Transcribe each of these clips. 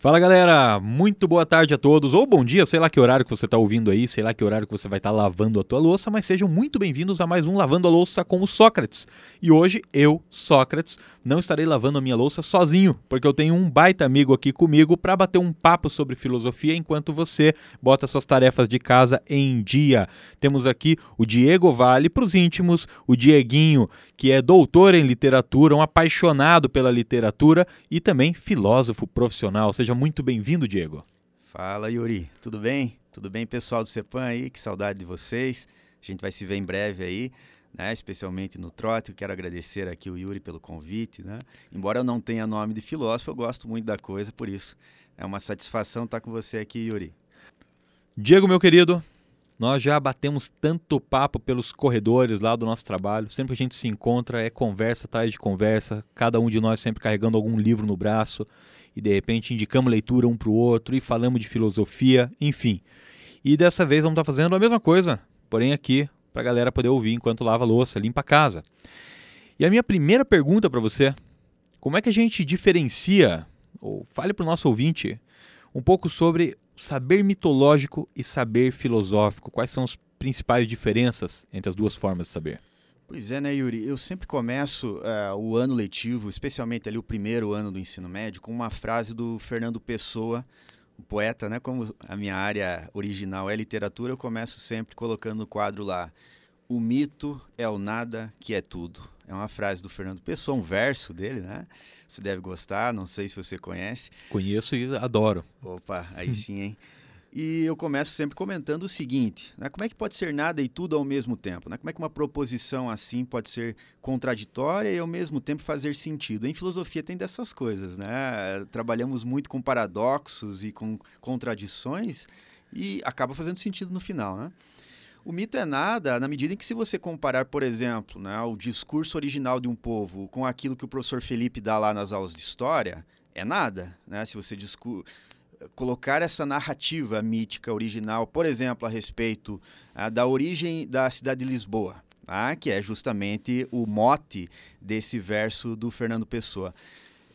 Fala galera, muito boa tarde a todos, ou bom dia, sei lá que horário que você está ouvindo aí, sei lá que horário que você vai estar tá lavando a tua louça, mas sejam muito bem-vindos a mais um Lavando a Louça com o Sócrates. E hoje eu, Sócrates, não estarei lavando a minha louça sozinho, porque eu tenho um baita amigo aqui comigo para bater um papo sobre filosofia enquanto você bota suas tarefas de casa em dia. Temos aqui o Diego Vale para os íntimos, o Dieguinho, que é doutor em literatura, um apaixonado pela literatura e também filósofo profissional. Seja muito bem-vindo, Diego. Fala, Yuri. Tudo bem? Tudo bem, pessoal do CEPAM aí? Que saudade de vocês. A gente vai se ver em breve aí, né? especialmente no trote. Eu quero agradecer aqui o Yuri pelo convite. Né? Embora eu não tenha nome de filósofo, eu gosto muito da coisa, por isso é uma satisfação estar com você aqui, Yuri. Diego, meu querido, nós já batemos tanto papo pelos corredores lá do nosso trabalho. Sempre que a gente se encontra, é conversa atrás de conversa, cada um de nós sempre carregando algum livro no braço e de repente indicamos leitura um para o outro e falamos de filosofia, enfim. E dessa vez vamos estar fazendo a mesma coisa, porém aqui para a galera poder ouvir enquanto lava louça, limpa a casa. E a minha primeira pergunta para você, como é que a gente diferencia, ou fale para o nosso ouvinte, um pouco sobre saber mitológico e saber filosófico? Quais são as principais diferenças entre as duas formas de saber? Pois é, né, Yuri? Eu sempre começo uh, o ano letivo, especialmente ali o primeiro ano do ensino médio, com uma frase do Fernando Pessoa, poeta, né? Como a minha área original é literatura, eu começo sempre colocando no quadro lá: O mito é o nada que é tudo. É uma frase do Fernando Pessoa, um verso dele, né? Você deve gostar, não sei se você conhece. Conheço e adoro. Opa, aí sim, hein? E eu começo sempre comentando o seguinte: né, como é que pode ser nada e tudo ao mesmo tempo? Né? Como é que uma proposição assim pode ser contraditória e ao mesmo tempo fazer sentido? Em filosofia tem dessas coisas, né? Trabalhamos muito com paradoxos e com contradições e acaba fazendo sentido no final, né? O mito é nada na medida em que se você comparar, por exemplo, né, o discurso original de um povo com aquilo que o professor Felipe dá lá nas aulas de história, é nada, né? Se você discute colocar essa narrativa mítica original, por exemplo, a respeito ah, da origem da cidade de Lisboa, ah, que é justamente o mote desse verso do Fernando Pessoa.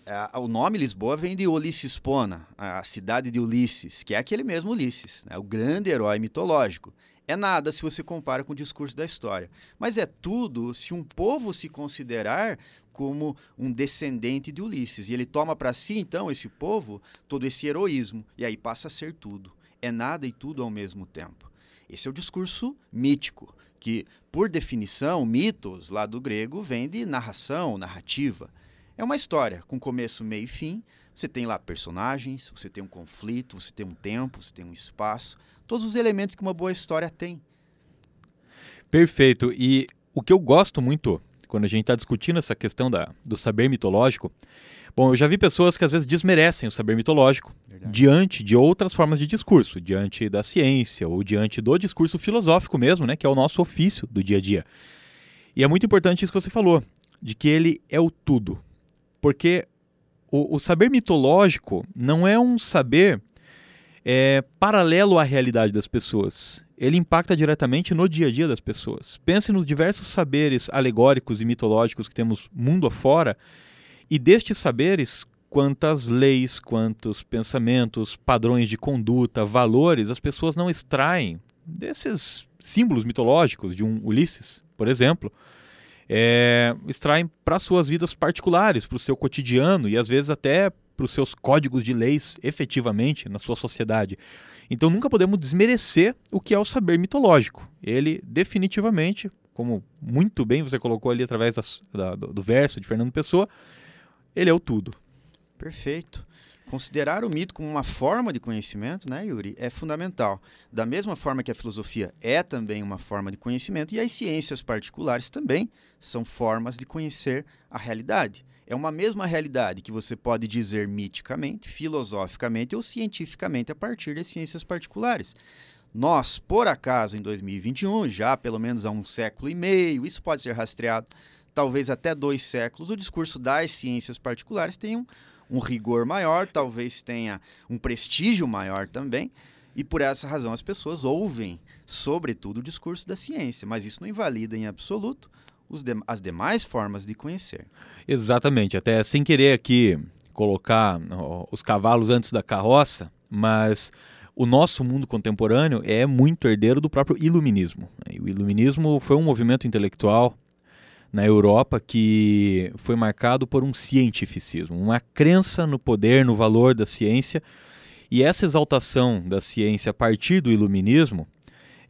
Ah, o nome Lisboa vem de Ulisses Pona, a cidade de Ulisses, que é aquele mesmo Ulisses, né, o grande herói mitológico. É nada se você compara com o discurso da história, mas é tudo se um povo se considerar como um descendente de Ulisses. E ele toma para si, então, esse povo, todo esse heroísmo. E aí passa a ser tudo. É nada e tudo ao mesmo tempo. Esse é o discurso mítico, que, por definição, mitos, lá do grego, vem de narração, narrativa. É uma história com começo, meio e fim. Você tem lá personagens, você tem um conflito, você tem um tempo, você tem um espaço. Todos os elementos que uma boa história tem. Perfeito. E o que eu gosto muito quando a gente está discutindo essa questão da, do saber mitológico, bom, eu já vi pessoas que às vezes desmerecem o saber mitológico Verdade. diante de outras formas de discurso, diante da ciência ou diante do discurso filosófico mesmo, né, que é o nosso ofício do dia a dia. E é muito importante isso que você falou, de que ele é o tudo. Porque o, o saber mitológico não é um saber é, paralelo à realidade das pessoas ele impacta diretamente no dia a dia das pessoas. Pense nos diversos saberes alegóricos e mitológicos que temos mundo afora, e destes saberes, quantas leis, quantos pensamentos, padrões de conduta, valores as pessoas não extraem desses símbolos mitológicos de um Ulisses, por exemplo, é, extraem para suas vidas particulares, para o seu cotidiano e às vezes até para os seus códigos de leis efetivamente na sua sociedade. Então nunca podemos desmerecer o que é o saber mitológico. Ele definitivamente, como muito bem você colocou ali através da, do verso de Fernando Pessoa, ele é o tudo. Perfeito. Considerar o mito como uma forma de conhecimento, né, Yuri, é fundamental. Da mesma forma que a filosofia é também uma forma de conhecimento, e as ciências particulares também são formas de conhecer a realidade. É uma mesma realidade que você pode dizer miticamente, filosoficamente ou cientificamente a partir das ciências particulares. Nós, por acaso, em 2021, já pelo menos há um século e meio, isso pode ser rastreado, talvez até dois séculos, o discurso das ciências particulares tem um, um rigor maior, talvez tenha um prestígio maior também, e por essa razão as pessoas ouvem, sobretudo, o discurso da ciência, mas isso não invalida em absoluto de, as demais formas de conhecer. Exatamente, até sem querer aqui colocar os cavalos antes da carroça, mas o nosso mundo contemporâneo é muito herdeiro do próprio iluminismo. O iluminismo foi um movimento intelectual na Europa que foi marcado por um cientificismo, uma crença no poder, no valor da ciência. E essa exaltação da ciência a partir do iluminismo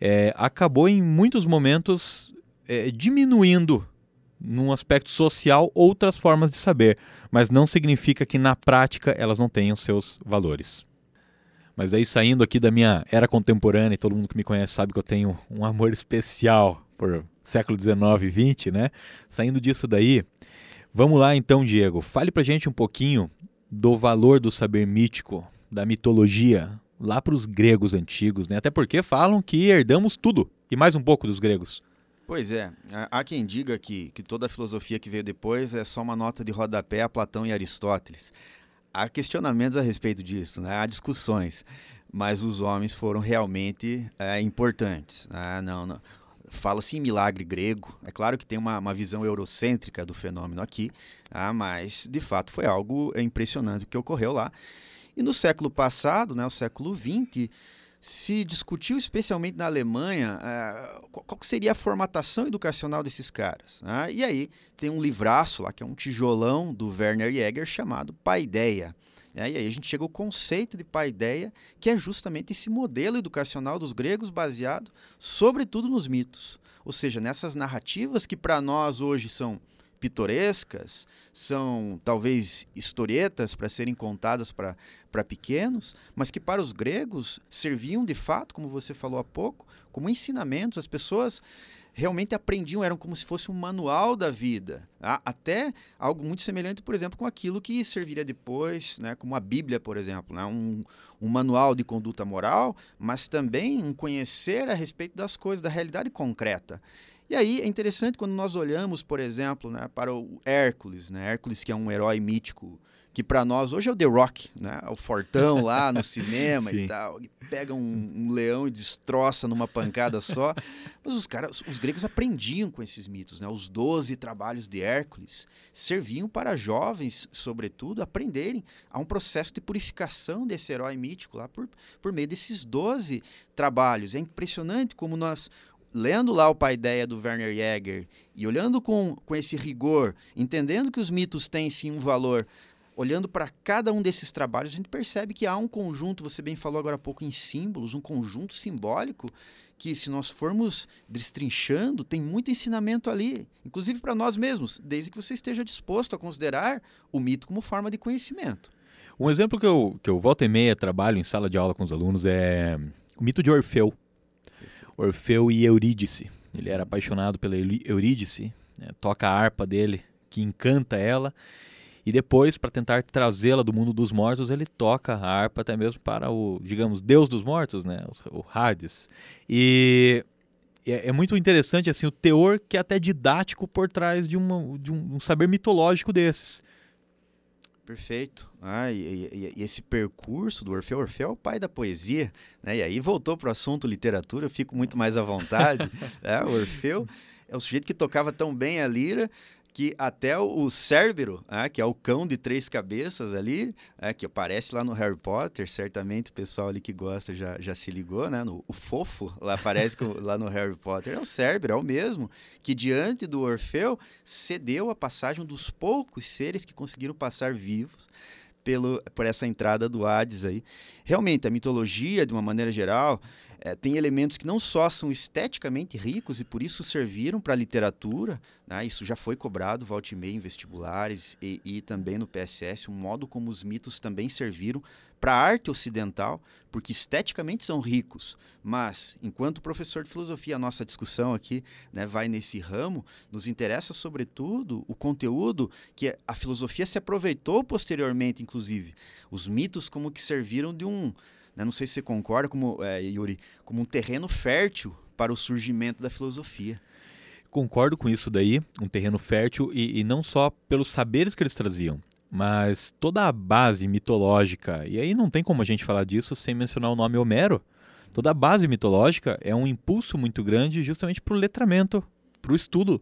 é, acabou em muitos momentos é, diminuindo num aspecto social outras formas de saber, mas não significa que na prática elas não tenham seus valores. Mas aí saindo aqui da minha era contemporânea, e todo mundo que me conhece sabe que eu tenho um amor especial por século 19 e 20, né? Saindo disso daí, vamos lá então, Diego. Fale pra gente um pouquinho do valor do saber mítico, da mitologia, lá para os gregos antigos, né? Até porque falam que herdamos tudo e mais um pouco dos gregos. Pois é, há quem diga que, que toda a filosofia que veio depois é só uma nota de rodapé a Platão e Aristóteles. Há questionamentos a respeito disso, né? há discussões, mas os homens foram realmente é, importantes. Né? Não, não. Fala-se em milagre grego, é claro que tem uma, uma visão eurocêntrica do fenômeno aqui, ah, mas de fato foi algo impressionante o que ocorreu lá. E no século passado, né, o século XX, se discutiu especialmente na Alemanha uh, qual seria a formatação educacional desses caras. Né? E aí tem um livraço lá, que é um tijolão do Werner Jäger chamado Paideia. Né? E aí a gente chega ao conceito de paideia, que é justamente esse modelo educacional dos gregos baseado, sobretudo, nos mitos. Ou seja, nessas narrativas que para nós hoje são pitorescas, são talvez historietas para serem contadas para pequenos, mas que para os gregos serviam de fato, como você falou há pouco, como ensinamentos. As pessoas realmente aprendiam, eram como se fosse um manual da vida. Até algo muito semelhante, por exemplo, com aquilo que serviria depois, né? como a Bíblia, por exemplo. Né? Um, um manual de conduta moral, mas também um conhecer a respeito das coisas, da realidade concreta. E aí é interessante quando nós olhamos, por exemplo, né, para o Hércules, né? Hércules que é um herói mítico que para nós hoje é o The Rock, né? O fortão lá no cinema e tal, e pega um, um, leão e destroça numa pancada só. Mas os caras, os gregos aprendiam com esses mitos, né? Os doze trabalhos de Hércules serviam para jovens, sobretudo, aprenderem a um processo de purificação desse herói mítico lá por, por meio desses doze trabalhos. É impressionante como nós lendo lá o Pai Ideia do Werner Jäger e olhando com, com esse rigor, entendendo que os mitos têm sim um valor, olhando para cada um desses trabalhos, a gente percebe que há um conjunto, você bem falou agora há pouco em símbolos, um conjunto simbólico que se nós formos destrinchando, tem muito ensinamento ali, inclusive para nós mesmos, desde que você esteja disposto a considerar o mito como forma de conhecimento. Um exemplo que eu, que eu volta e meia trabalho em sala de aula com os alunos é o mito de Orfeu. Orfeu e Eurídice. Ele era apaixonado pela Eurídice, né, toca a harpa dele, que encanta ela, e depois, para tentar trazê-la do mundo dos mortos, ele toca a harpa até mesmo para o, digamos, deus dos mortos, né, o Hades. E é, é muito interessante assim o teor que é até didático por trás de, uma, de um, um saber mitológico desses. Perfeito. Ah, e, e, e, esse percurso do Orfeu, Orfeu é o pai da poesia, né? E aí voltou para o assunto literatura, eu fico muito mais à vontade. é, o Orfeu é o sujeito que tocava tão bem a lira que até o Cérbero, né, que é o cão de três cabeças ali, é, que aparece lá no Harry Potter, certamente o pessoal ali que gosta já, já se ligou, né? No, o fofo lá aparece com, lá no Harry Potter, é o Cérbero, é o mesmo, que diante do Orfeu cedeu a passagem dos poucos seres que conseguiram passar vivos pelo, por essa entrada do Hades aí. Realmente, a mitologia, de uma maneira geral, é, tem elementos que não só são esteticamente ricos e por isso serviram para a literatura, né? isso já foi cobrado, volte e meia, em vestibulares e, e também no PSS, o modo como os mitos também serviram para a arte ocidental, porque esteticamente são ricos, mas enquanto professor de filosofia, a nossa discussão aqui né, vai nesse ramo, nos interessa sobretudo o conteúdo que a filosofia se aproveitou posteriormente, inclusive, os mitos como que serviram de um né, não sei se você concorda, como, é, Yuri, como um terreno fértil para o surgimento da filosofia. Concordo com isso daí, um terreno fértil e, e não só pelos saberes que eles traziam, mas toda a base mitológica, e aí não tem como a gente falar disso sem mencionar o nome Homero. Toda a base mitológica é um impulso muito grande justamente para o letramento, para o estudo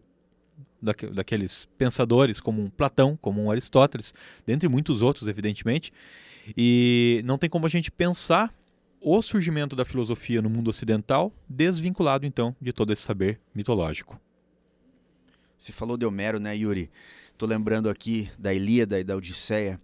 daqueles pensadores como um Platão, como um Aristóteles, dentre muitos outros, evidentemente. E não tem como a gente pensar o surgimento da filosofia no mundo ocidental desvinculado, então, de todo esse saber mitológico. Você falou de Homero, né, Yuri? Estou lembrando aqui da Ilíada e da Odisseia.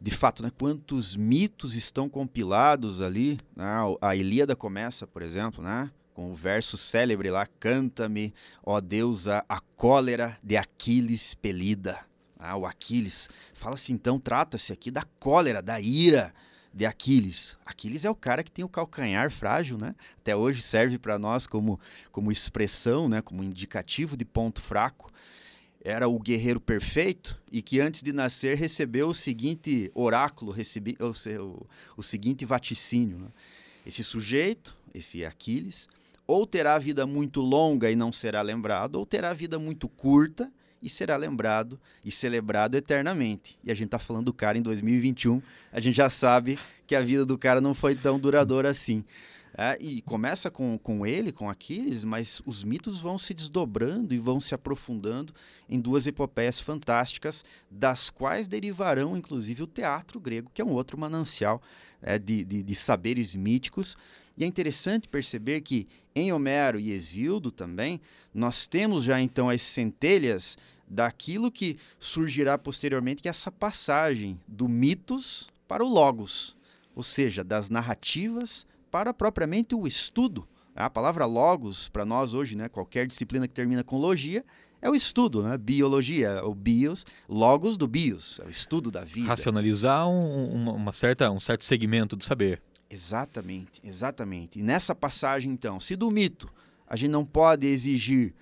De fato, né, quantos mitos estão compilados ali? Né? A Ilíada começa, por exemplo, né, com o verso célebre lá: Canta-me, ó deusa, a cólera de Aquiles pelida. Ah, o Aquiles. Fala-se então, trata-se aqui da cólera, da ira de Aquiles. Aquiles é o cara que tem o calcanhar frágil, né? Até hoje serve para nós como, como expressão, né? como indicativo de ponto fraco. Era o guerreiro perfeito e que antes de nascer recebeu o seguinte oráculo, recebi, ou seja, o, o seguinte vaticínio. Né? Esse sujeito, esse Aquiles, ou terá vida muito longa e não será lembrado, ou terá vida muito curta e será lembrado e celebrado eternamente. E a gente está falando do cara em 2021, a gente já sabe que a vida do cara não foi tão duradoura assim. É, e começa com, com ele, com Aquiles, mas os mitos vão se desdobrando e vão se aprofundando em duas epopeias fantásticas, das quais derivarão, inclusive, o teatro grego, que é um outro manancial é, de, de, de saberes míticos. E é interessante perceber que em Homero e Exildo também, nós temos já então as centelhas daquilo que surgirá posteriormente, que é essa passagem do mitos para o logos, ou seja, das narrativas para propriamente o estudo. A palavra logos, para nós hoje, né, qualquer disciplina que termina com logia, é o estudo, né? Biologia, o bios, logos do bios, é o estudo da vida. Racionalizar um, uma certa, um certo segmento do saber. Exatamente, exatamente. E nessa passagem, então, se do mito a gente não pode exigir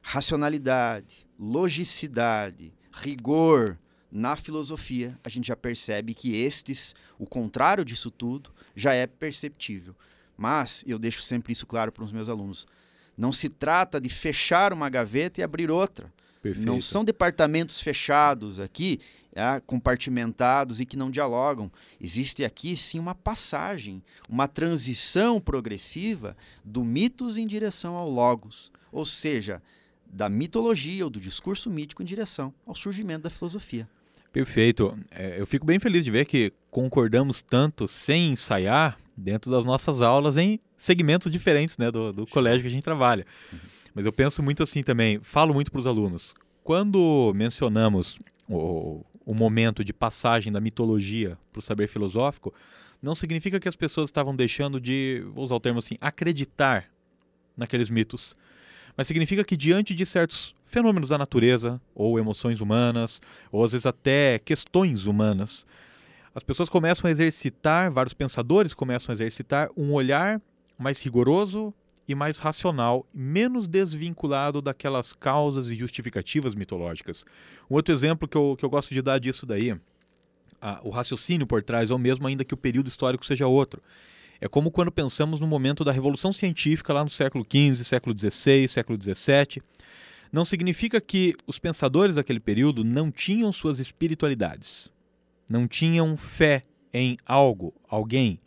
racionalidade, logicidade, rigor na filosofia, a gente já percebe que estes, o contrário disso tudo, já é perceptível. Mas eu deixo sempre isso claro para os meus alunos. Não se trata de fechar uma gaveta e abrir outra. Perfeito. Não são departamentos fechados aqui é, compartimentados e que não dialogam. Existe aqui sim uma passagem, uma transição progressiva do mitos em direção ao logos, ou seja, da mitologia ou do discurso mítico em direção ao surgimento da filosofia. Perfeito. É, eu fico bem feliz de ver que concordamos tanto sem ensaiar dentro das nossas aulas em segmentos diferentes né, do, do colégio que a gente trabalha. Uhum. Mas eu penso muito assim também, falo muito para os alunos. Quando mencionamos o, o momento de passagem da mitologia para o saber filosófico, não significa que as pessoas estavam deixando de, vou usar o termo assim, acreditar naqueles mitos. Mas significa que diante de certos fenômenos da natureza, ou emoções humanas, ou às vezes até questões humanas, as pessoas começam a exercitar, vários pensadores começam a exercitar um olhar mais rigoroso e mais racional, menos desvinculado daquelas causas e justificativas mitológicas. Um outro exemplo que eu, que eu gosto de dar disso daí, a, o raciocínio por trás é o mesmo, ainda que o período histórico seja outro. É como quando pensamos no momento da Revolução Científica, lá no século XV, século XVI, século XVII. Não significa que os pensadores daquele período não tinham suas espiritualidades, não tinham fé em algo, alguém,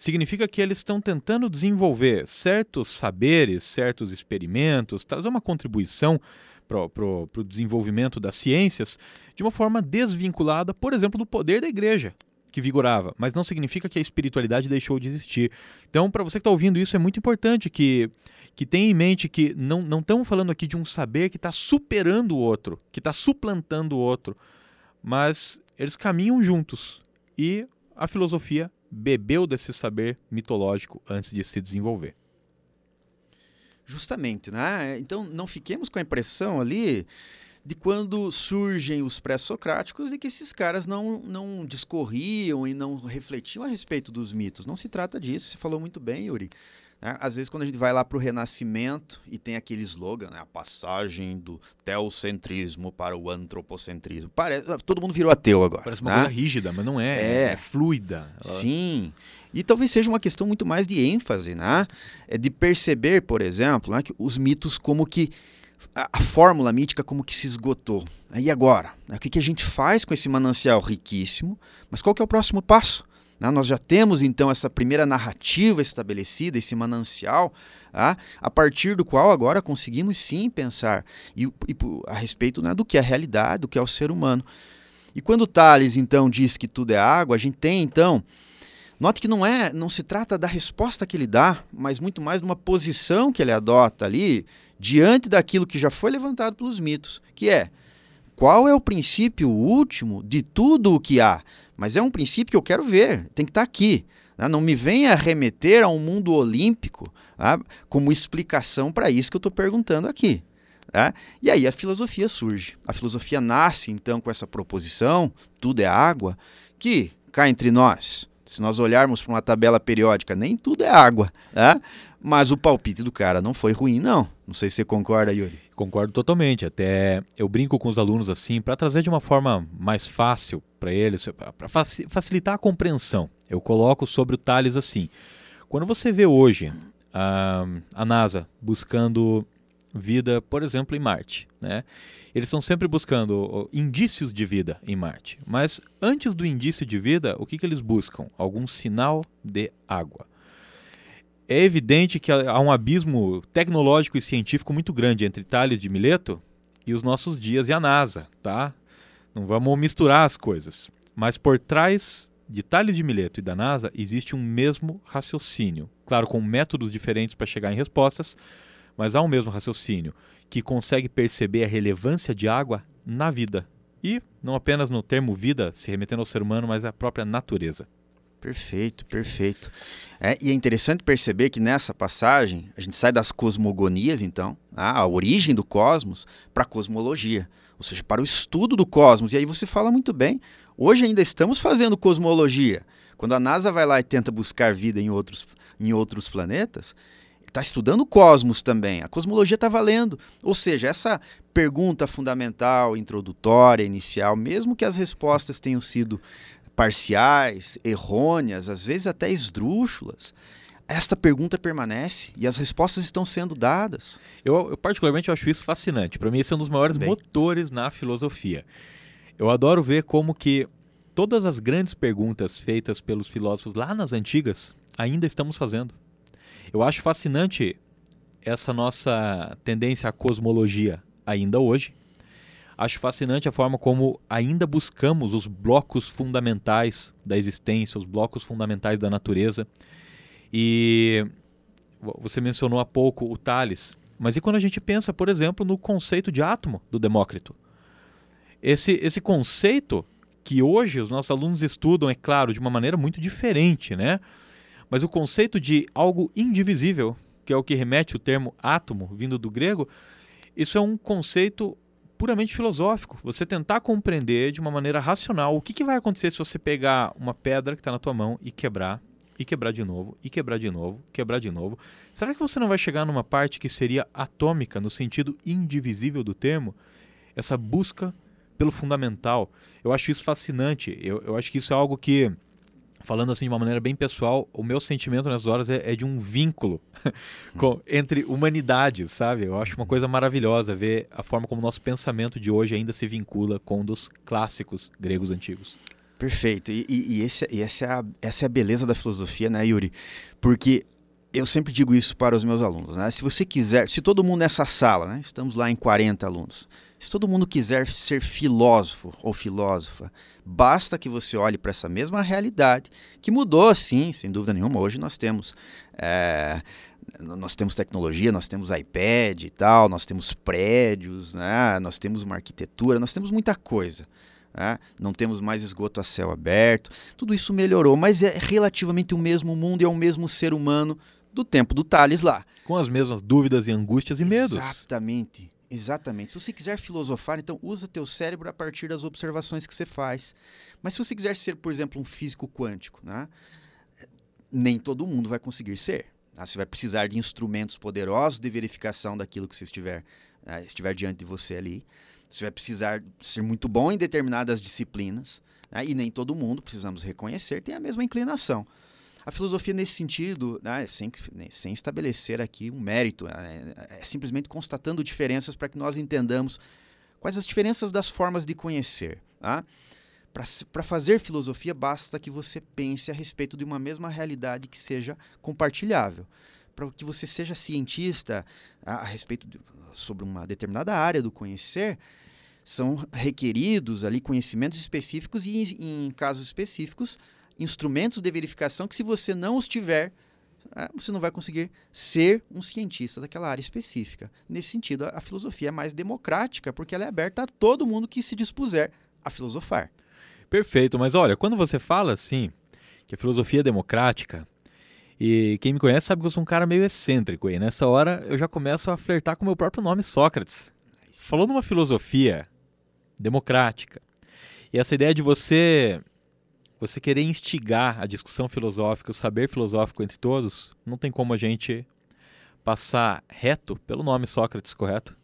significa que eles estão tentando desenvolver certos saberes, certos experimentos, trazer uma contribuição para o desenvolvimento das ciências de uma forma desvinculada, por exemplo, do poder da igreja que vigorava, mas não significa que a espiritualidade deixou de existir. Então, para você que está ouvindo isso, é muito importante que, que tenha em mente que não, estamos falando aqui de um saber que está superando o outro, que está suplantando o outro, mas eles caminham juntos e a filosofia bebeu desse saber mitológico antes de se desenvolver. Justamente, né? Então não fiquemos com a impressão ali de quando surgem os pré-socráticos de que esses caras não, não discorriam e não refletiam a respeito dos mitos. Não se trata disso, você falou muito bem, Yuri. Né? Às vezes, quando a gente vai lá para o Renascimento e tem aquele slogan, né? a passagem do teocentrismo para o antropocentrismo. Parece, todo mundo virou ateu agora. Parece uma né? coisa rígida, mas não é. É, é fluida. Sim. E talvez seja uma questão muito mais de ênfase, né? É de perceber, por exemplo, né, que os mitos como que a, a, fórmula mítica como que se esgotou. E agora? O que, que a gente faz com esse manancial riquíssimo? Mas qual que é o próximo passo? Né? Nós já temos então essa primeira narrativa estabelecida, esse manancial, tá? a partir do qual agora conseguimos sim pensar e, e a respeito né, do que é a realidade, do que é o ser humano. E quando Tales então diz que tudo é água, a gente tem então Note que não é, não se trata da resposta que ele dá, mas muito mais de uma posição que ele adota ali diante daquilo que já foi levantado pelos mitos, que é qual é o princípio último de tudo o que há? Mas é um princípio que eu quero ver, tem que estar aqui. Né? Não me venha remeter a um mundo olímpico tá? como explicação para isso que eu estou perguntando aqui. Tá? E aí a filosofia surge. A filosofia nasce então com essa proposição, tudo é água, que cá entre nós, se nós olharmos para uma tabela periódica, nem tudo é água, né? Mas o palpite do cara não foi ruim, não. Não sei se você concorda, Yuri. Concordo totalmente. Até eu brinco com os alunos assim, para trazer de uma forma mais fácil para eles, para facilitar a compreensão. Eu coloco sobre o Thales assim. Quando você vê hoje a, a NASA buscando vida, por exemplo, em Marte, né? Eles estão sempre buscando indícios de vida em Marte. Mas antes do indício de vida, o que, que eles buscam? Algum sinal de água. É evidente que há um abismo tecnológico e científico muito grande entre Thales de Mileto e os nossos dias e a NASA, tá? Não vamos misturar as coisas. Mas por trás de Thales de Mileto e da NASA existe um mesmo raciocínio, claro, com métodos diferentes para chegar em respostas, mas há um mesmo raciocínio que consegue perceber a relevância de água na vida. E não apenas no termo vida, se remetendo ao ser humano, mas à própria natureza. Perfeito, perfeito. É, e é interessante perceber que nessa passagem a gente sai das cosmogonias, então, a origem do cosmos, para a cosmologia, ou seja, para o estudo do cosmos. E aí você fala muito bem, hoje ainda estamos fazendo cosmologia. Quando a NASA vai lá e tenta buscar vida em outros, em outros planetas, está estudando o cosmos também. A cosmologia está valendo. Ou seja, essa pergunta fundamental, introdutória, inicial, mesmo que as respostas tenham sido parciais, errôneas, às vezes até esdrúxulas, esta pergunta permanece e as respostas estão sendo dadas. Eu, eu particularmente acho isso fascinante. Para mim, esse é um dos maiores Bem. motores na filosofia. Eu adoro ver como que todas as grandes perguntas feitas pelos filósofos lá nas antigas ainda estamos fazendo. Eu acho fascinante essa nossa tendência à cosmologia ainda hoje. Acho fascinante a forma como ainda buscamos os blocos fundamentais da existência, os blocos fundamentais da natureza. E você mencionou há pouco o Thales, mas e quando a gente pensa, por exemplo, no conceito de átomo do Demócrito? Esse, esse conceito que hoje os nossos alunos estudam, é claro, de uma maneira muito diferente, né? Mas o conceito de algo indivisível, que é o que remete o termo átomo, vindo do grego, isso é um conceito puramente filosófico. Você tentar compreender de uma maneira racional o que, que vai acontecer se você pegar uma pedra que está na tua mão e quebrar, e quebrar de novo, e quebrar de novo, quebrar de novo. Será que você não vai chegar numa parte que seria atômica, no sentido indivisível do termo? Essa busca pelo fundamental. Eu acho isso fascinante. Eu, eu acho que isso é algo que falando assim de uma maneira bem pessoal, o meu sentimento nessas horas é, é de um vínculo com, entre humanidades, sabe? Eu acho uma coisa maravilhosa ver a forma como o nosso pensamento de hoje ainda se vincula com um dos clássicos gregos antigos. Perfeito. E, e, e, esse, e essa, é a, essa é a beleza da filosofia, né, Yuri? Porque eu sempre digo isso para os meus alunos, né? Se você quiser, se todo mundo nessa sala, né? Estamos lá em 40 alunos. Se todo mundo quiser ser filósofo ou filósofa, basta que você olhe para essa mesma realidade, que mudou, sim, sem dúvida nenhuma. Hoje nós temos. É, nós temos tecnologia, nós temos iPad e tal, nós temos prédios, né? nós temos uma arquitetura, nós temos muita coisa. Né? Não temos mais esgoto a céu aberto. Tudo isso melhorou, mas é relativamente o mesmo mundo e é o mesmo ser humano do tempo do Thales lá. Com as mesmas dúvidas e angústias e medos. Exatamente. Exatamente. Se você quiser filosofar, então usa teu cérebro a partir das observações que você faz. Mas se você quiser ser, por exemplo, um físico quântico, né? nem todo mundo vai conseguir ser. Né? Você vai precisar de instrumentos poderosos de verificação daquilo que você estiver, né? estiver diante de você ali. Você vai precisar ser muito bom em determinadas disciplinas. Né? E nem todo mundo, precisamos reconhecer, tem a mesma inclinação. A filosofia, nesse sentido, né, sem, né, sem estabelecer aqui um mérito, é, é simplesmente constatando diferenças para que nós entendamos quais as diferenças das formas de conhecer. Tá? Para fazer filosofia, basta que você pense a respeito de uma mesma realidade que seja compartilhável. Para que você seja cientista a, a respeito de, sobre uma determinada área do conhecer, são requeridos ali conhecimentos específicos e, em casos específicos, instrumentos de verificação que, se você não os tiver, é, você não vai conseguir ser um cientista daquela área específica. Nesse sentido, a filosofia é mais democrática, porque ela é aberta a todo mundo que se dispuser a filosofar. Perfeito, mas olha, quando você fala assim, que a filosofia é democrática, e quem me conhece sabe que eu sou um cara meio excêntrico, e nessa hora eu já começo a flertar com o meu próprio nome, Sócrates. Falando uma filosofia democrática, e essa ideia de você você querer instigar a discussão filosófica, o saber filosófico entre todos, não tem como a gente passar reto pelo nome Sócrates, correto?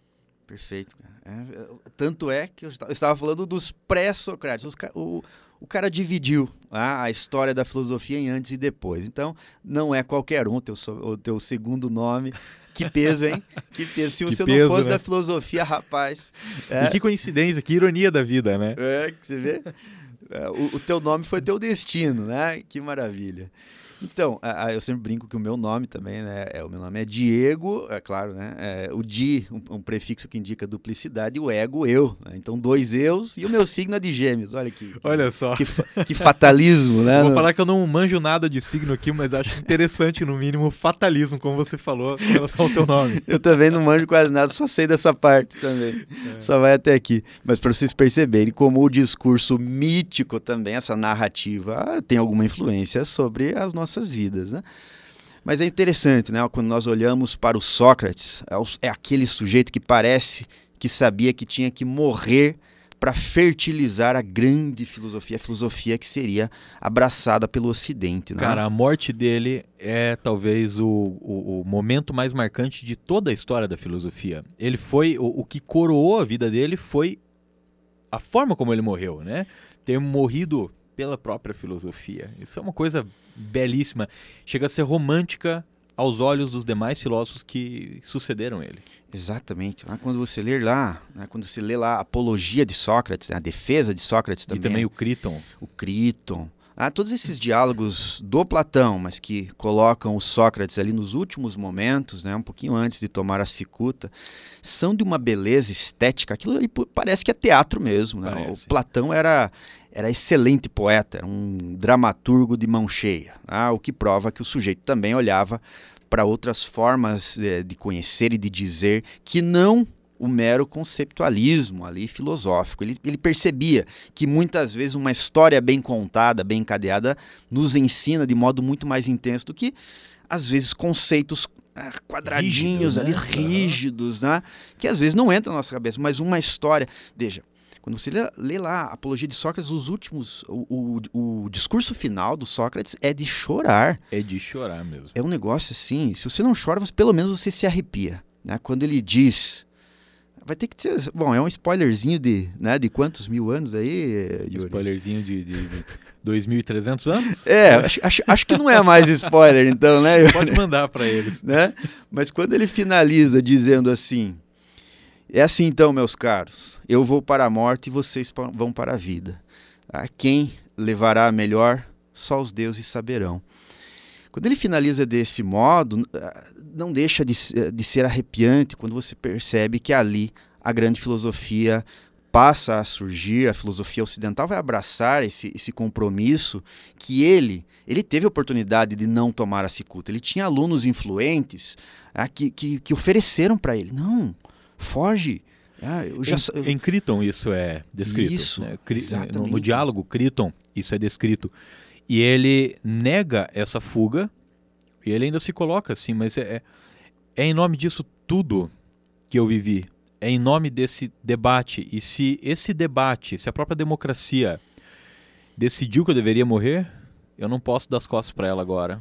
Perfeito. É, tanto é que eu estava falando dos pré-socráticos. O, o cara dividiu ah, a história da filosofia em antes e depois. Então, não é qualquer um o teu, o teu segundo nome. Que peso, hein? Que peso. Se que você peso, não fosse né? da filosofia, rapaz. É... E que coincidência, que ironia da vida, né? É, que você vê. É, o, o teu nome foi teu destino, né? Que maravilha. Então, a, a, eu sempre brinco que o meu nome também, né? É, o meu nome é Diego, é claro, né? É, o Di, um, um, prefixo que indica duplicidade, e o ego, eu. Né? Então, dois eus e o meu signo é de gêmeos. Olha que. Olha só. Que, que fatalismo, né? Vou falar que eu não manjo nada de signo aqui, mas acho interessante, no mínimo, o fatalismo, como você falou, em relação ao teu nome. eu também não manjo quase nada, só sei dessa parte também. É. Só vai até aqui. Mas para vocês perceberem como o discurso mítico também, essa narrativa, tem alguma influência sobre as nossas nossas vidas. Né? Mas é interessante, né? quando nós olhamos para o Sócrates, é, é aquele sujeito que parece que sabia que tinha que morrer para fertilizar a grande filosofia, a filosofia que seria abraçada pelo Ocidente. Né? Cara, a morte dele é talvez o, o, o, momento mais marcante de toda a história da filosofia. Ele foi o, o que coroou a vida dele foi a forma como ele morreu, né? Ter morrido pela própria filosofia. Isso é uma coisa belíssima. Chega a ser romântica aos olhos dos demais filósofos que sucederam ele. Exatamente. Quando você ler lá, né, quando você lê lá a apologia de Sócrates, a defesa de Sócrates também. E também o Criton. O Criton. Ah, todos esses diálogos do Platão, mas que colocam o Sócrates ali nos últimos momentos, né, um pouquinho antes de tomar a cicuta, são de uma beleza estética. Aquilo ali parece que é teatro mesmo. Né? O Platão era era excelente poeta, um dramaturgo de mão cheia, ah, o que prova que o sujeito também olhava para outras formas de, de conhecer e de dizer que não o mero conceptualismo ali filosófico. Ele, ele, percebia que muitas vezes uma história bem contada, bem encadeada, nos ensina de modo muito mais intenso do que, às vezes, conceitos ah, quadradinhos Rígido, ali, né? rígidos, né? que às vezes não entram na nossa cabeça, mas uma história. Veja, quando você lê, lê lá a Apologia de Sócrates, os últimos, o, o, o, discurso final do Sócrates é de chorar. É de chorar mesmo. É um negócio assim, se você não chora, pelo menos você se arrepia. Né? Quando ele diz, vai ter que ser, bom, é um spoilerzinho de, né, de quantos mil anos aí, Yuri? Spoilerzinho de, de, de 2.300 anos? É, acho, acho, acho, que não é mais spoiler então, né? Pode mandar para eles. Né? Mas quando ele finaliza dizendo assim, é assim então, meus caros. Eu vou para a morte e vocês vão para a vida. A quem levará a melhor, só os deuses saberão. Quando ele finaliza desse modo, não deixa de, de ser arrepiante quando você percebe que ali a grande filosofia passa a surgir, a filosofia ocidental vai abraçar esse, esse compromisso que ele ele teve a oportunidade de não tomar a cicuta. Ele tinha alunos influentes ah, que, que, que ofereceram para ele, não, foge. Ah, já... em, em Criton isso é descrito. Isso, né? no, no, diálogo Criton isso é descrito. E ele nega essa fuga e ele ainda se coloca assim, mas é, é, é em nome disso tudo que eu vivi. É em nome desse debate. E se esse debate, se a própria democracia decidiu que eu deveria morrer, eu não posso dar as costas para ela agora.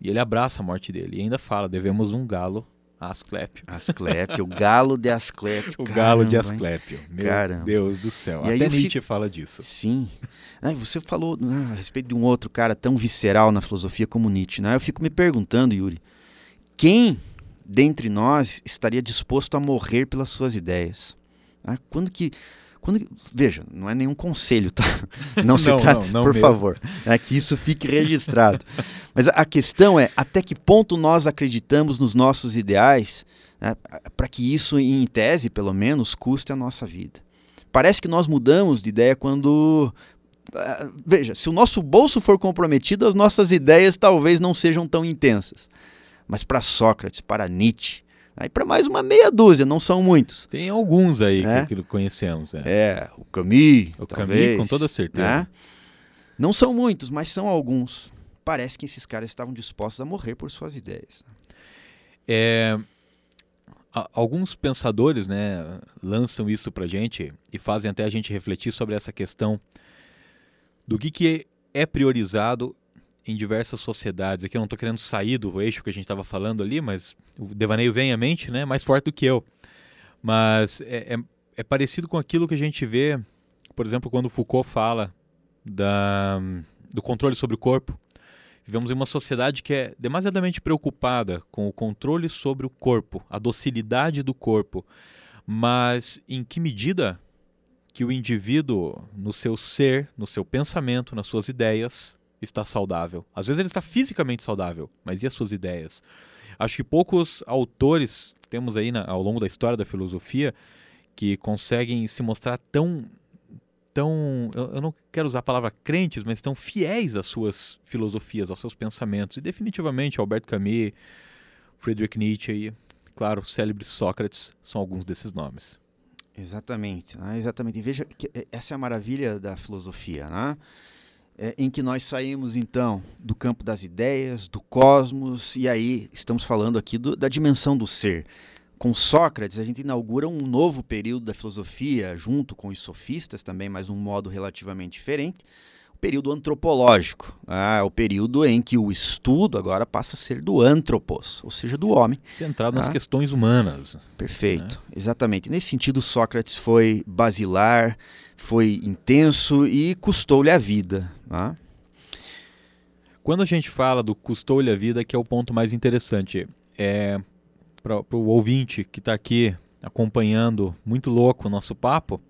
E ele abraça a morte dele e ainda fala: devemos um galo Asclépio. Asclépio, o galo de Asclépio. o Caramba, galo de Asclépio. Meu Caramba. Deus do céu. E Até Nietzsche fico... fala disso. Sim. Ah, você falou ah, a respeito de um outro cara tão visceral na filosofia como Nietzsche. Né? Eu fico me perguntando, Yuri, quem dentre nós estaria disposto a morrer pelas suas ideias? Ah, quando que Quando, veja, não é nenhum conselho, tá? Não se não, trata, não, não por mesmo. favor, é que isso fique registrado. Mas a questão é até que ponto nós acreditamos nos nossos ideais né, para que isso, em tese, pelo menos, custe a nossa vida. Parece que nós mudamos de ideia quando. Uh, veja, se o nosso bolso for comprometido, as nossas ideias talvez não sejam tão intensas. Mas para Sócrates, para Nietzsche, Aí para mais uma meia dúzia, não são muitos. Tem alguns aí é? que, que, conhecemos. É. é, o Camus. O talvez, Camus, com toda certeza. Né? Não são muitos, mas são alguns. Parece que esses caras estavam dispostos a morrer por suas ideias. É, alguns pensadores né, lançam isso para gente e fazem até a gente refletir sobre essa questão do que, que é priorizado em diversas sociedades. Aqui eu não estou querendo sair do eixo que a gente estava falando ali, mas o devaneio vem à mente, né? Mais forte do que eu. Mas é, é, é parecido com aquilo que a gente vê, por exemplo, quando Foucault fala da, do controle sobre o corpo. Vivemos em uma sociedade que é demasiadamente preocupada com o controle sobre o corpo, a docilidade do corpo. Mas em que medida que o indivíduo, no seu ser, no seu pensamento, nas suas ideias, está saudável. Às vezes ele está fisicamente saudável, mas e as suas ideias? Acho que poucos autores temos aí na, ao longo da história da filosofia que conseguem se mostrar tão tão eu, eu, não quero usar a palavra crentes, mas tão fiéis às suas filosofias, aos seus pensamentos. E definitivamente Albert Camus, Friedrich Nietzsche e, claro, o célebre Sócrates são alguns desses nomes. Exatamente, né? exatamente. E veja que essa é a maravilha da filosofia, né? É, em que nós saímos então do campo das ideias, do cosmos, e aí estamos falando aqui do, da dimensão do ser. Com Sócrates, a gente inaugura um novo período da filosofia, junto com os sofistas também, mas num modo relativamente diferente, o período antropológico, ah, o período em que o estudo agora passa a ser do antropos, ou seja, do homem. Centrado ah, nas questões humanas. Perfeito, né? exatamente. Nesse sentido, Sócrates foi basilar, foi intenso e custou-lhe a vida. Tá? Quando a gente fala do custou-lhe a vida, que é o ponto mais interessante, é para o ouvinte que está aqui acompanhando, muito louco o nosso papo,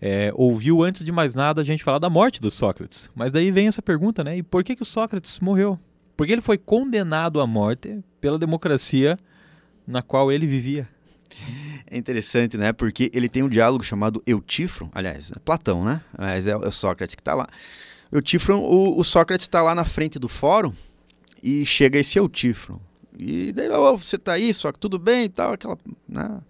é, ouviu antes de mais nada a gente falar da morte do Sócrates. Mas daí vem essa pergunta, né? E por que, que o Sócrates morreu? Porque ele foi condenado à morte pela democracia na qual ele vivia. É interessante, né? Porque ele tem um diálogo chamado Eutífron, aliás, é Platão, né? Mas é, o Sócrates que está lá. Eutífron, o, o Sócrates está lá na frente do fórum e chega esse Eutífron. E daí, oh, você está aí, só que tudo bem e tal, aquela, né?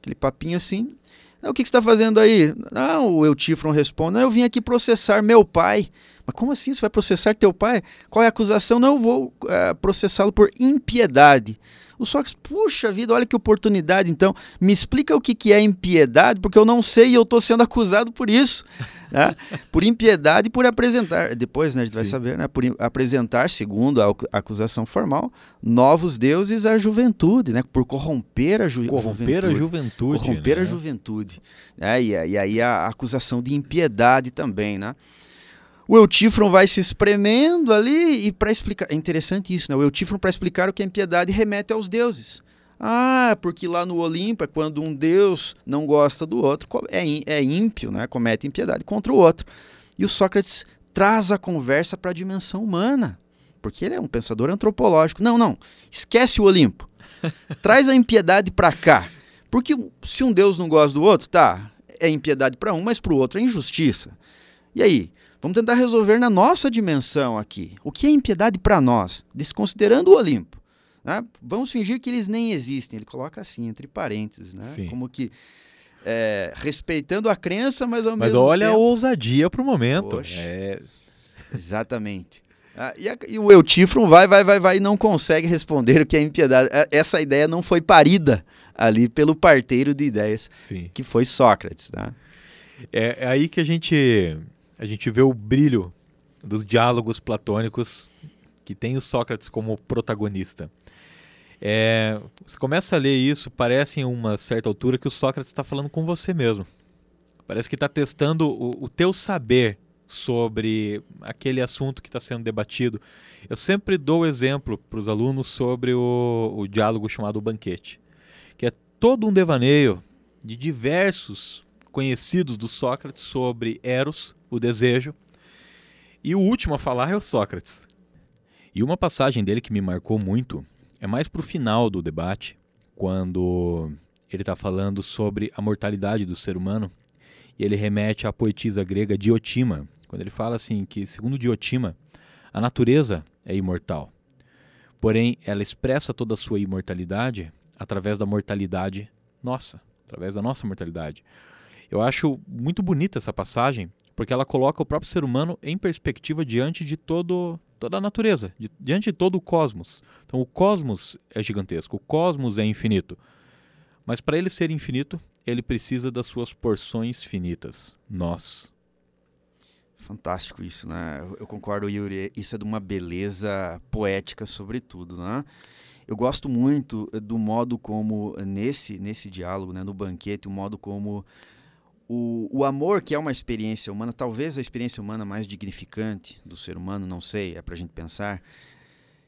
aquele papinho assim. O que, você está fazendo aí? Não, o Eutífron responde, eu vim aqui processar meu pai. Mas como assim você vai processar teu pai? Qual é a acusação? Não, eu vou é, processá-lo por impiedade. O Sócrates, puxa vida, olha que oportunidade. Então, me explica o que, que é impiedade, porque eu não sei e eu estou sendo acusado por isso. Né? Por impiedade e por apresentar. Depois né, a gente Sim. vai saber, né? Por apresentar, segundo a acusação formal, novos deuses à juventude, né? Por corromper a, ju corromper juventude. a juventude. Corromper né? a juventude. É, e, e aí a acusação de impiedade também, né? O Eutífron vai se espremendo ali e para explicar. É interessante isso, né? O Eutífron, para explicar o que é impiedade, remete aos deuses. Ah, porque lá no Olimpo, é quando um deus não gosta do outro, é, é ímpio, né? comete impiedade contra o outro. E o Sócrates traz a conversa para a dimensão humana, porque ele é um pensador antropológico. Não, não, esquece o Olimpo. Traz a impiedade para cá. Porque se um deus não gosta do outro, tá, é impiedade para um, mas para o outro é injustiça. E aí? Vamos tentar resolver na nossa dimensão aqui. O que é impiedade para nós, desconsiderando o Olimpo? Né? Vamos fingir que eles nem existem. Ele coloca assim, entre parênteses, né? Sim. Como que é, respeitando a crença, mas ao mas mesmo olha tempo... a ousadia para o momento. É... Exatamente. Ah, e, a, e, o Eutífron vai, vai, vai, vai e não consegue responder o que é impiedade. É, essa ideia não foi parida ali pelo parteiro de ideias, Sim. que foi Sócrates. Né? É, é aí que a gente a gente vê o brilho dos diálogos platônicos que tem o Sócrates como protagonista. É, você começa a ler isso, parece em uma certa altura que o Sócrates está falando com você mesmo. Parece que está testando o, o teu saber sobre aquele assunto que está sendo debatido. Eu sempre dou exemplo para os alunos sobre o, o diálogo chamado Banquete, que é todo um devaneio de diversos conhecidos do Sócrates sobre Eros, o desejo. E o último a falar é o Sócrates. E uma passagem dele que me marcou muito é mais para o final do debate, quando ele está falando sobre a mortalidade do ser humano e ele remete à poetisa grega Diotima, quando ele fala assim que, segundo Diotima, a natureza é imortal. Porém, ela expressa toda a sua imortalidade através da mortalidade nossa, através da nossa mortalidade. Eu acho muito bonita essa passagem, porque ela coloca o próprio ser humano em perspectiva diante de todo, toda a natureza, de, diante de todo o cosmos. Então, o cosmos é gigantesco, o cosmos é infinito. Mas para ele ser infinito, ele precisa das suas porções finitas, nós. Fantástico isso, né? Eu concordo, Yuri. Isso é de uma beleza poética, sobretudo, né? Eu gosto muito do modo como, nesse, nesse diálogo, né, no banquete, o modo como o, o amor, que é uma experiência humana, talvez a experiência humana mais dignificante do ser humano, não sei, é pra gente pensar,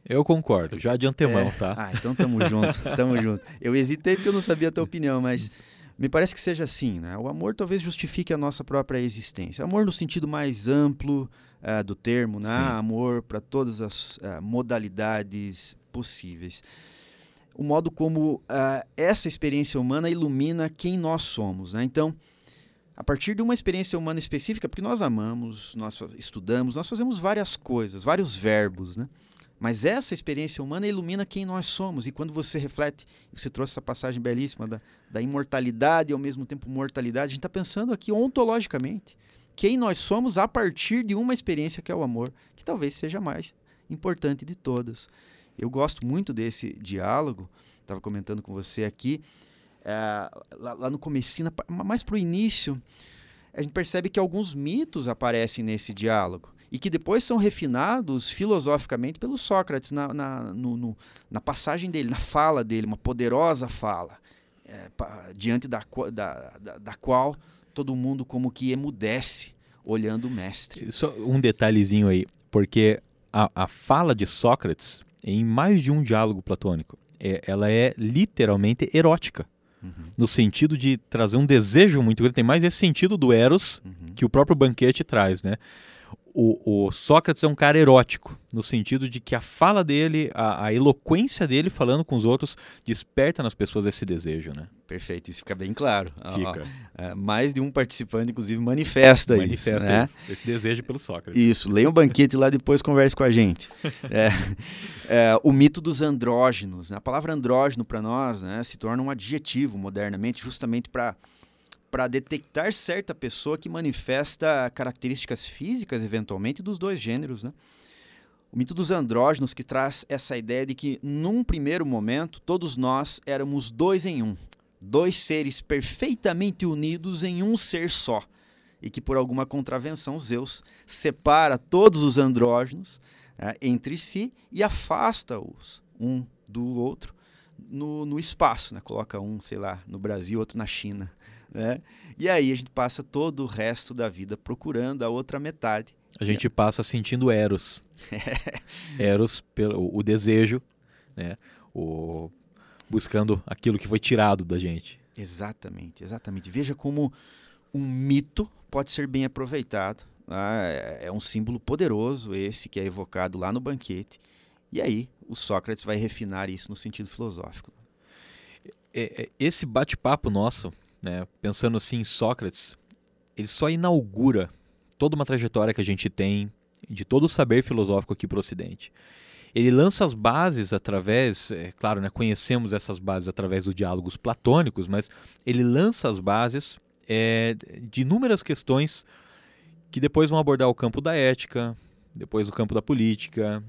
eu concordo, já de antemão, é. tá? Ah, então tamo junto, tamo junto. Eu hesitei porque eu não sabia a tua opinião, mas me parece que seja assim, né? O amor talvez justifique a nossa própria existência. Amor no sentido mais amplo uh, do termo, né? Sim. Amor para todas as uh, modalidades possíveis. O modo como uh, essa experiência humana ilumina quem nós somos, né? Então, a partir de uma experiência humana específica, porque nós amamos, nós estudamos, nós fazemos várias coisas, vários verbos, né? Mas essa experiência humana ilumina quem nós somos. E quando você reflete, você trouxe essa passagem belíssima da, da imortalidade e ao mesmo tempo mortalidade, a gente está pensando aqui ontologicamente quem nós somos a partir de uma experiência que é o amor, que talvez seja a mais importante de todas. Eu gosto muito desse diálogo, estava comentando com você aqui, é, lá, lá, no começo, mais para o início, a gente percebe que alguns mitos aparecem nesse diálogo e que depois são refinados filosoficamente pelo Sócrates na, na, no, no, na passagem dele, na fala dele, uma poderosa fala, é, pa, diante da, da, da, da, qual todo mundo como que emudece olhando o mestre. Só um detalhezinho aí, porque a, a fala de Sócrates, em mais de um diálogo platônico, é, ela é literalmente erótica. Uhum. No sentido de trazer um desejo muito grande, tem mais esse sentido do Eros uhum. que o próprio banquete traz, né? O, o, Sócrates é um cara erótico, no sentido de que a fala dele, a, a, eloquência dele falando com os outros, desperta nas pessoas esse desejo, né? Perfeito, isso fica bem claro. Fica. é, mais de um participante, inclusive, manifesta, manifesta isso. Manifesta né? esse desejo pelo Sócrates. Isso, leia um banquete lá depois converse com a gente. é, é, o mito dos andrógenos. Né? A palavra andrógeno para nós né, se torna um adjetivo modernamente, justamente para para detectar certa pessoa que manifesta características físicas, eventualmente, dos dois gêneros. Né? O mito dos andrógenos que traz essa ideia de que, num primeiro momento, todos nós éramos dois em um. Dois seres perfeitamente unidos em um ser só. E que, por alguma contravenção, Zeus separa todos os andrógenos é, entre si e afasta-os um do outro no, no espaço. Né? Coloca um, sei lá, no Brasil, outro na China. Né? E aí a gente passa todo o resto da vida procurando a outra metade. A gente passa sentindo Eros. Eros, pelo, o desejo, né? o, buscando aquilo que foi tirado da gente. Exatamente, exatamente. Veja como um mito pode ser bem aproveitado. Ah, é um símbolo poderoso esse que é evocado lá no banquete. E aí o Sócrates vai refinar isso no sentido filosófico. É, é, esse bate-papo nosso né? Pensando assim em Sócrates, ele só inaugura toda uma trajetória que a gente tem de todo o saber filosófico aqui para o Ocidente. Ele lança as bases através, é, claro, né, conhecemos essas bases através dos diálogos platônicos, mas ele lança as bases é, de inúmeras questões que depois vão abordar o campo da ética, depois o campo da política,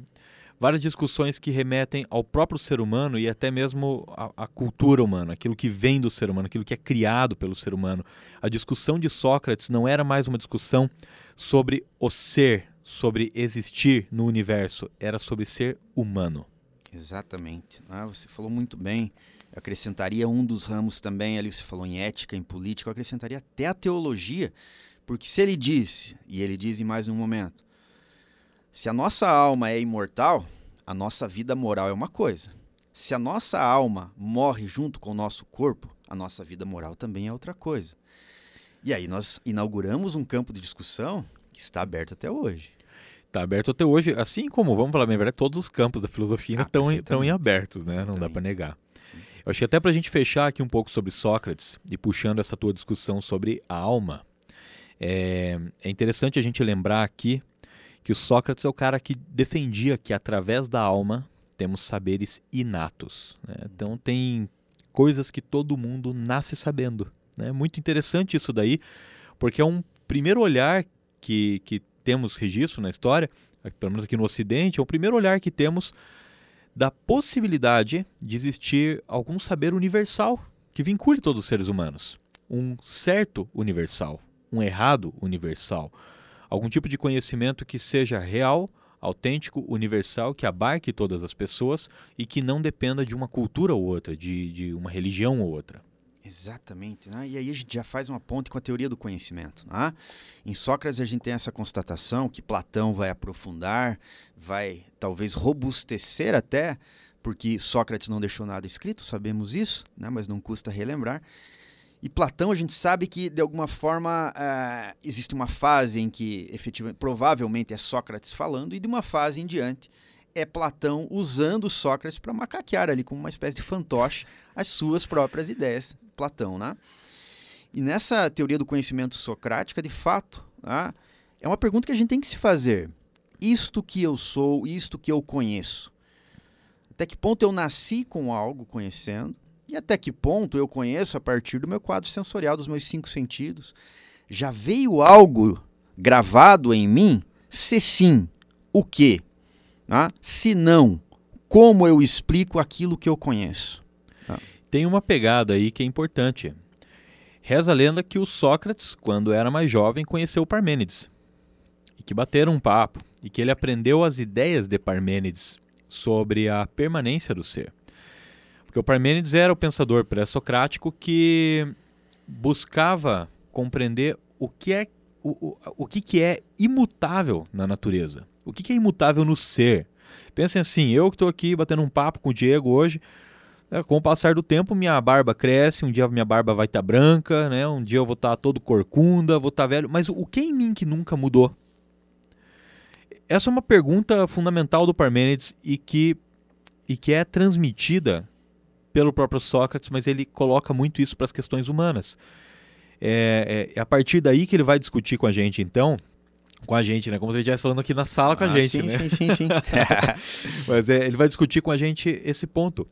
várias discussões que remetem ao próprio ser humano e até mesmo à, cultura humana, aquilo que vem do ser humano, aquilo que é criado pelo ser humano. A discussão de Sócrates não era mais uma discussão sobre o ser, sobre existir no universo, era sobre ser humano. Exatamente. Ah, você falou muito bem. Eu acrescentaria um dos ramos também, ali você falou em ética, em política, eu acrescentaria até a teologia, porque se ele disse, e ele diz em mais um momento, se a nossa alma é imortal, a nossa vida moral é uma coisa. Se a nossa alma morre junto com o nosso corpo, a nossa vida moral também é outra coisa. E aí nós inauguramos um campo de discussão que está aberto até hoje. Está aberto até hoje, assim como, vamos falar bem verdade, todos os campos da filosofia estão, estão em abertos, né? Não dá para negar. Sim. Eu acho que até para a gente fechar aqui um pouco sobre Sócrates e puxando essa tua discussão sobre a alma, é, é interessante a gente lembrar aqui que o Sócrates é o cara que defendia que através da alma temos saberes inatos. Né? Então tem coisas que todo mundo nasce sabendo. É né? muito interessante isso daí, porque é um primeiro olhar que, que temos registro na história, pelo menos aqui no Ocidente, é o primeiro olhar que temos da possibilidade de existir algum saber universal que vincule todos os seres humanos. Um certo universal, um errado universal. Algum tipo de conhecimento que seja real, autêntico, universal, que abarque todas as pessoas e que não dependa de uma cultura ou outra, de, de uma religião ou outra. Exatamente. Né? E aí a gente já faz uma ponte com a teoria do conhecimento. Né? Em Sócrates a gente tem essa constatação que Platão vai aprofundar, vai talvez robustecer até, porque Sócrates não deixou nada escrito, sabemos isso, né? mas não custa relembrar. E Platão, a gente sabe que, de alguma forma, uh, existe uma fase em que, efetivamente, provavelmente é Sócrates falando, e de uma fase em diante é Platão usando Sócrates para macaquear ali, como uma espécie de fantoche, as suas próprias ideias. Platão, né? E nessa teoria do conhecimento socrática, de fato, né, é uma pergunta que a gente tem que se fazer. Isto que eu sou, isto que eu conheço. Até que ponto eu nasci com algo conhecendo? E até que ponto eu conheço a partir do meu quadro sensorial, dos meus cinco sentidos? Já veio algo gravado em mim? Se sim, o que? Ah? Se não, como eu explico aquilo que eu conheço? Ah. Tem uma pegada aí que é importante. Reza a lenda que o Sócrates, quando era mais jovem, conheceu Parmênides. E que bateram um papo. E que ele aprendeu as ideias de Parmênides sobre a permanência do ser. Porque o Parmênides era o pensador pré-socrático que buscava compreender o que é o, o, o que, que é imutável na natureza. O que, que é imutável no ser. Pensem assim, eu que estou aqui batendo um papo com o Diego hoje, é, com o passar do tempo minha barba cresce, um dia minha barba vai estar tá branca, né? um dia eu vou estar tá todo corcunda, vou estar tá velho, mas o que em mim que nunca mudou? Essa é uma pergunta fundamental do Parmênides e que, e que é transmitida pelo próprio Sócrates, mas ele coloca muito isso para as questões humanas. É, é, é, a partir daí que ele vai discutir com a gente, então, com a gente, né? Como se ele estivesse falando aqui na sala com a ah, gente, sim, né? Sim, sim, sim. mas é, ele vai discutir com a gente esse ponto.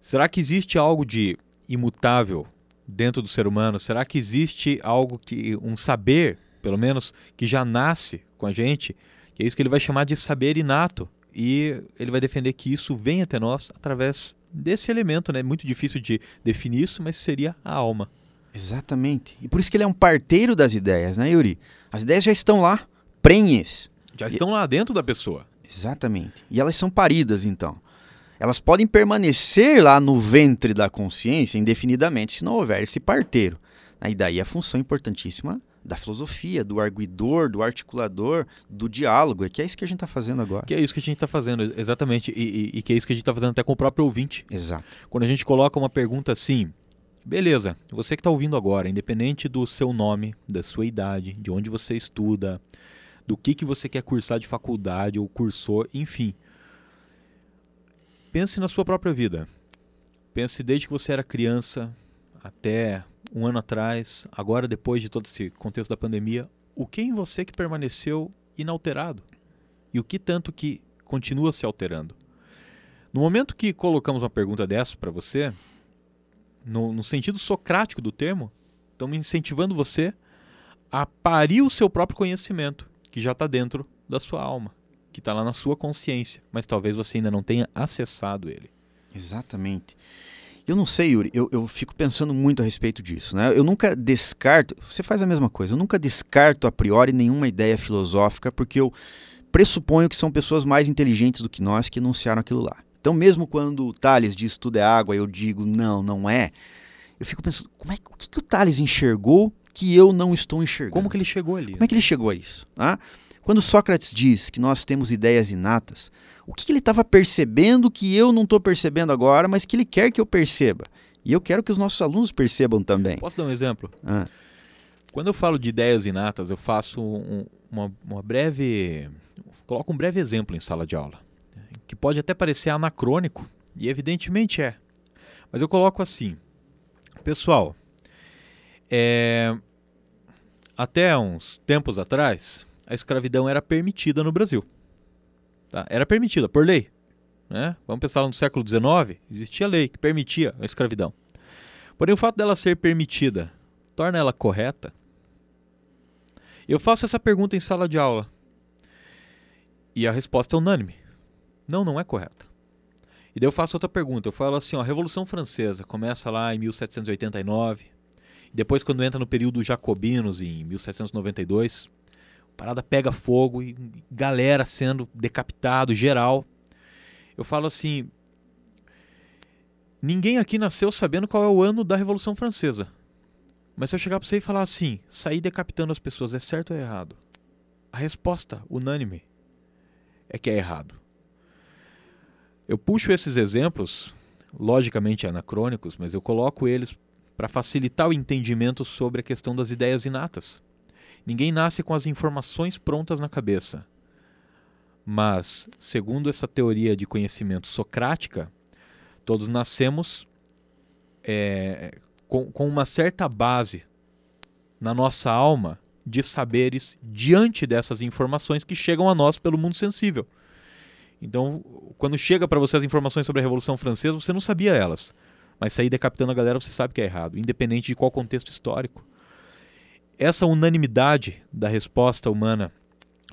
Será que existe algo de imutável dentro do ser humano? Será que existe algo que um saber, pelo menos, que já nasce com a gente? Que é isso que ele vai chamar de saber inato. E ele vai defender que isso vem até nós através desse elemento, né? Muito difícil de definir isso, mas seria a alma. Exatamente. E por isso que ele é um parteiro das ideias, né, Yuri? As ideias já estão lá, prenhes. Já estão lá dentro da pessoa. Exatamente. E elas são paridas, então. Elas podem permanecer lá no ventre da consciência indefinidamente se não houver esse parteiro. E daí a função importantíssima da filosofia, do arguidor, do articulador, do diálogo. É que é isso que a gente está fazendo agora. Que é isso que a gente está fazendo, exatamente. E, e, e, que é isso que a gente está fazendo até com o próprio ouvinte. Exato. Quando a gente coloca uma pergunta assim, beleza, você que está ouvindo agora, independente do seu nome, da sua idade, de onde você estuda, do que, que você quer cursar de faculdade ou cursou, enfim. Pense na sua própria vida. Pense desde que você era criança até um ano atrás, agora depois de todo esse contexto da pandemia, o que em você que permaneceu inalterado? E o que tanto que continua se alterando? No momento que colocamos uma pergunta dessa para você, no, no, sentido socrático do termo, estamos incentivando você a parir o seu próprio conhecimento, que já está dentro da sua alma, que está lá na sua consciência, mas talvez você ainda não tenha acessado ele. Exatamente. Eu não sei, Yuri, eu, eu fico pensando muito a respeito disso. Né? Eu nunca descarto, você faz a mesma coisa, eu nunca descarto a priori nenhuma ideia filosófica, porque eu pressuponho que são pessoas mais inteligentes do que nós que enunciaram aquilo lá. Então, mesmo quando o Thales diz tudo é água, eu digo não, não é, eu fico pensando, como é, o que, que o Thales enxergou que eu não estou enxergando? Como que ele chegou ali? Como é que ele chegou a isso? Ah? Quando Sócrates diz que nós temos ideias inatas, o que, ele estava percebendo que eu não estou percebendo agora, mas que ele quer que eu perceba? E eu quero que os nossos alunos percebam também. Posso dar um exemplo? Ah. Quando eu falo de ideias inatas, eu faço um, uma, uma breve. coloco um breve exemplo em sala de aula, que pode até parecer anacrônico, e evidentemente é. Mas eu coloco assim: pessoal, é, até uns tempos atrás, a escravidão era permitida no Brasil. Tá? Era permitida por lei. Né? Vamos pensar no século XIX, existia lei que permitia a escravidão. Porém, o fato dela ser permitida torna ela correta? Eu faço essa pergunta em sala de aula. E a resposta é unânime. Não, não é correta. E daí eu faço outra pergunta. Eu falo assim, ó, a Revolução Francesa começa lá em 1789. Depois, quando entra no período jacobinos, em 1792, a parada pega fogo e galera sendo decapitado, geral. Eu falo assim, ninguém aqui nasceu sabendo qual é o ano da Revolução Francesa. Mas se eu chegar para você e falar assim, sair decapitando as pessoas é certo ou é errado? A resposta unânime é que é errado. Eu puxo esses exemplos, logicamente anacrônicos, mas eu coloco eles para facilitar o entendimento sobre a questão das ideias inatas. Ninguém nasce com as informações prontas na cabeça. Mas, segundo essa teoria de conhecimento socrática, todos nascemos é, com, com uma certa base na nossa alma de saberes diante dessas informações que chegam a nós pelo mundo sensível. Então, quando chega para você as informações sobre a Revolução Francesa, você não sabia elas. Mas sair decapitando a galera, você sabe que é errado, independente de qual contexto histórico. Essa unanimidade da resposta humana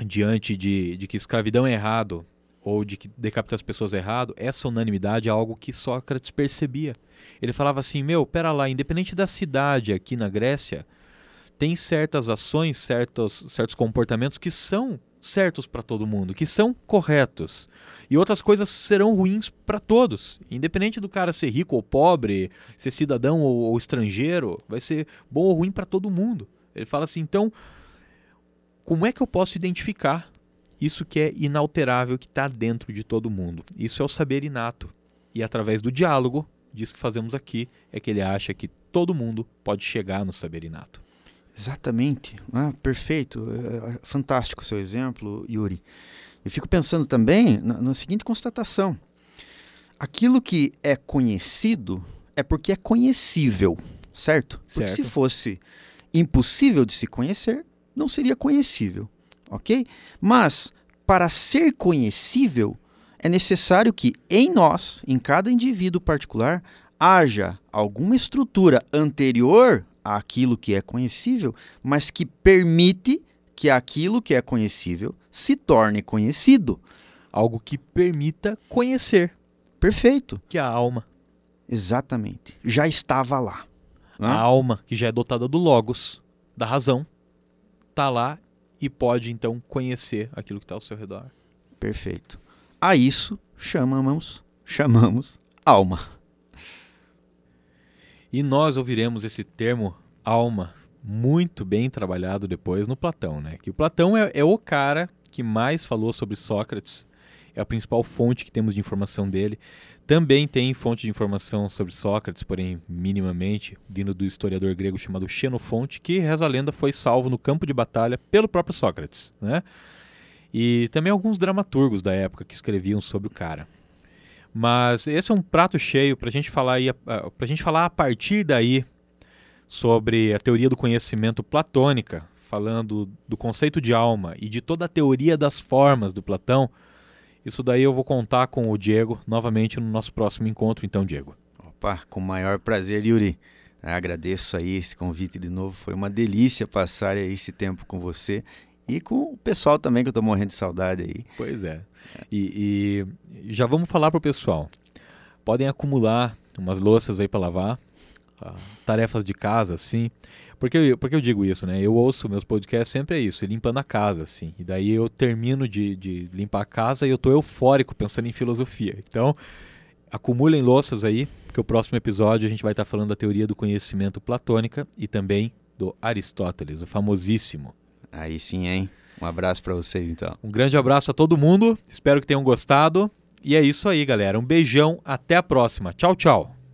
diante de, de que escravidão é errado ou de que decapita as pessoas é errado, essa unanimidade é algo que Sócrates percebia. Ele falava assim: meu, pera lá, independente da cidade aqui na Grécia, tem certas ações, certos, certos comportamentos que são certos para todo mundo, que são corretos. E outras coisas serão ruins para todos. Independente do cara ser rico ou pobre, ser cidadão ou, ou estrangeiro, vai ser bom ou ruim para todo mundo. Ele fala assim: então, como é que eu posso identificar isso que é inalterável, que está dentro de todo mundo? Isso é o saber inato. E através do diálogo, diz que fazemos aqui, é que ele acha que todo mundo pode chegar no saber inato. Exatamente. Ah, perfeito. É, é fantástico o seu exemplo, Yuri. Eu fico pensando também na, na seguinte constatação: aquilo que é conhecido é porque é conhecível, certo? Porque se fosse impossível de se conhecer, não seria conhecível, ok? Mas para ser conhecível, é necessário que em nós, em cada indivíduo particular, haja alguma estrutura anterior àquilo que é conhecível, mas que permite que aquilo que é conhecível se torne conhecido. Algo que permita conhecer. Perfeito. Que a alma. Exatamente. Já estava lá. A alma, que já é dotada do logos, da razão, está lá e pode então conhecer aquilo que está ao seu redor. Perfeito. A isso chamamos, chamamos alma. E nós ouviremos esse termo alma muito bem trabalhado depois no Platão, né? Que o Platão é, é o cara que mais falou sobre Sócrates, é a principal fonte que temos de informação dele. Também tem fonte de informação sobre Sócrates, porém minimamente, vindo do historiador grego chamado Xenofonte, que, reza a lenda, foi salvo no campo de batalha pelo próprio Sócrates. Né? E também alguns dramaturgos da época que escreviam sobre o cara. Mas esse é um prato cheio para gente falar aí, para gente falar a partir daí sobre a teoria do conhecimento platônica, falando do conceito de alma e de toda a teoria das formas do Platão. Isso daí eu vou contar com o Diego novamente no nosso próximo encontro, então, Diego. Opa, com o maior prazer, Yuri. Agradeço aí esse convite de novo. Foi uma delícia passar esse tempo com você e com o pessoal também, que eu estou morrendo de saudade aí. Pois é. E, e já vamos falar para o pessoal. Podem acumular umas louças aí para lavar, uh, tarefas de casa, assim. Porque eu, porque eu digo isso, né? Eu ouço meus podcasts sempre é isso, limpando a casa, assim. E daí eu termino de, de limpar a casa e eu tô eufórico pensando em filosofia. Então, acumulem louças aí, porque o próximo episódio a gente vai estar falando da teoria do conhecimento platônica e também do Aristóteles, o famosíssimo. Aí sim, hein? Um abraço para vocês, então. Um grande abraço a todo mundo, espero que tenham gostado. E é isso aí, galera. Um beijão, até a próxima. Tchau, tchau.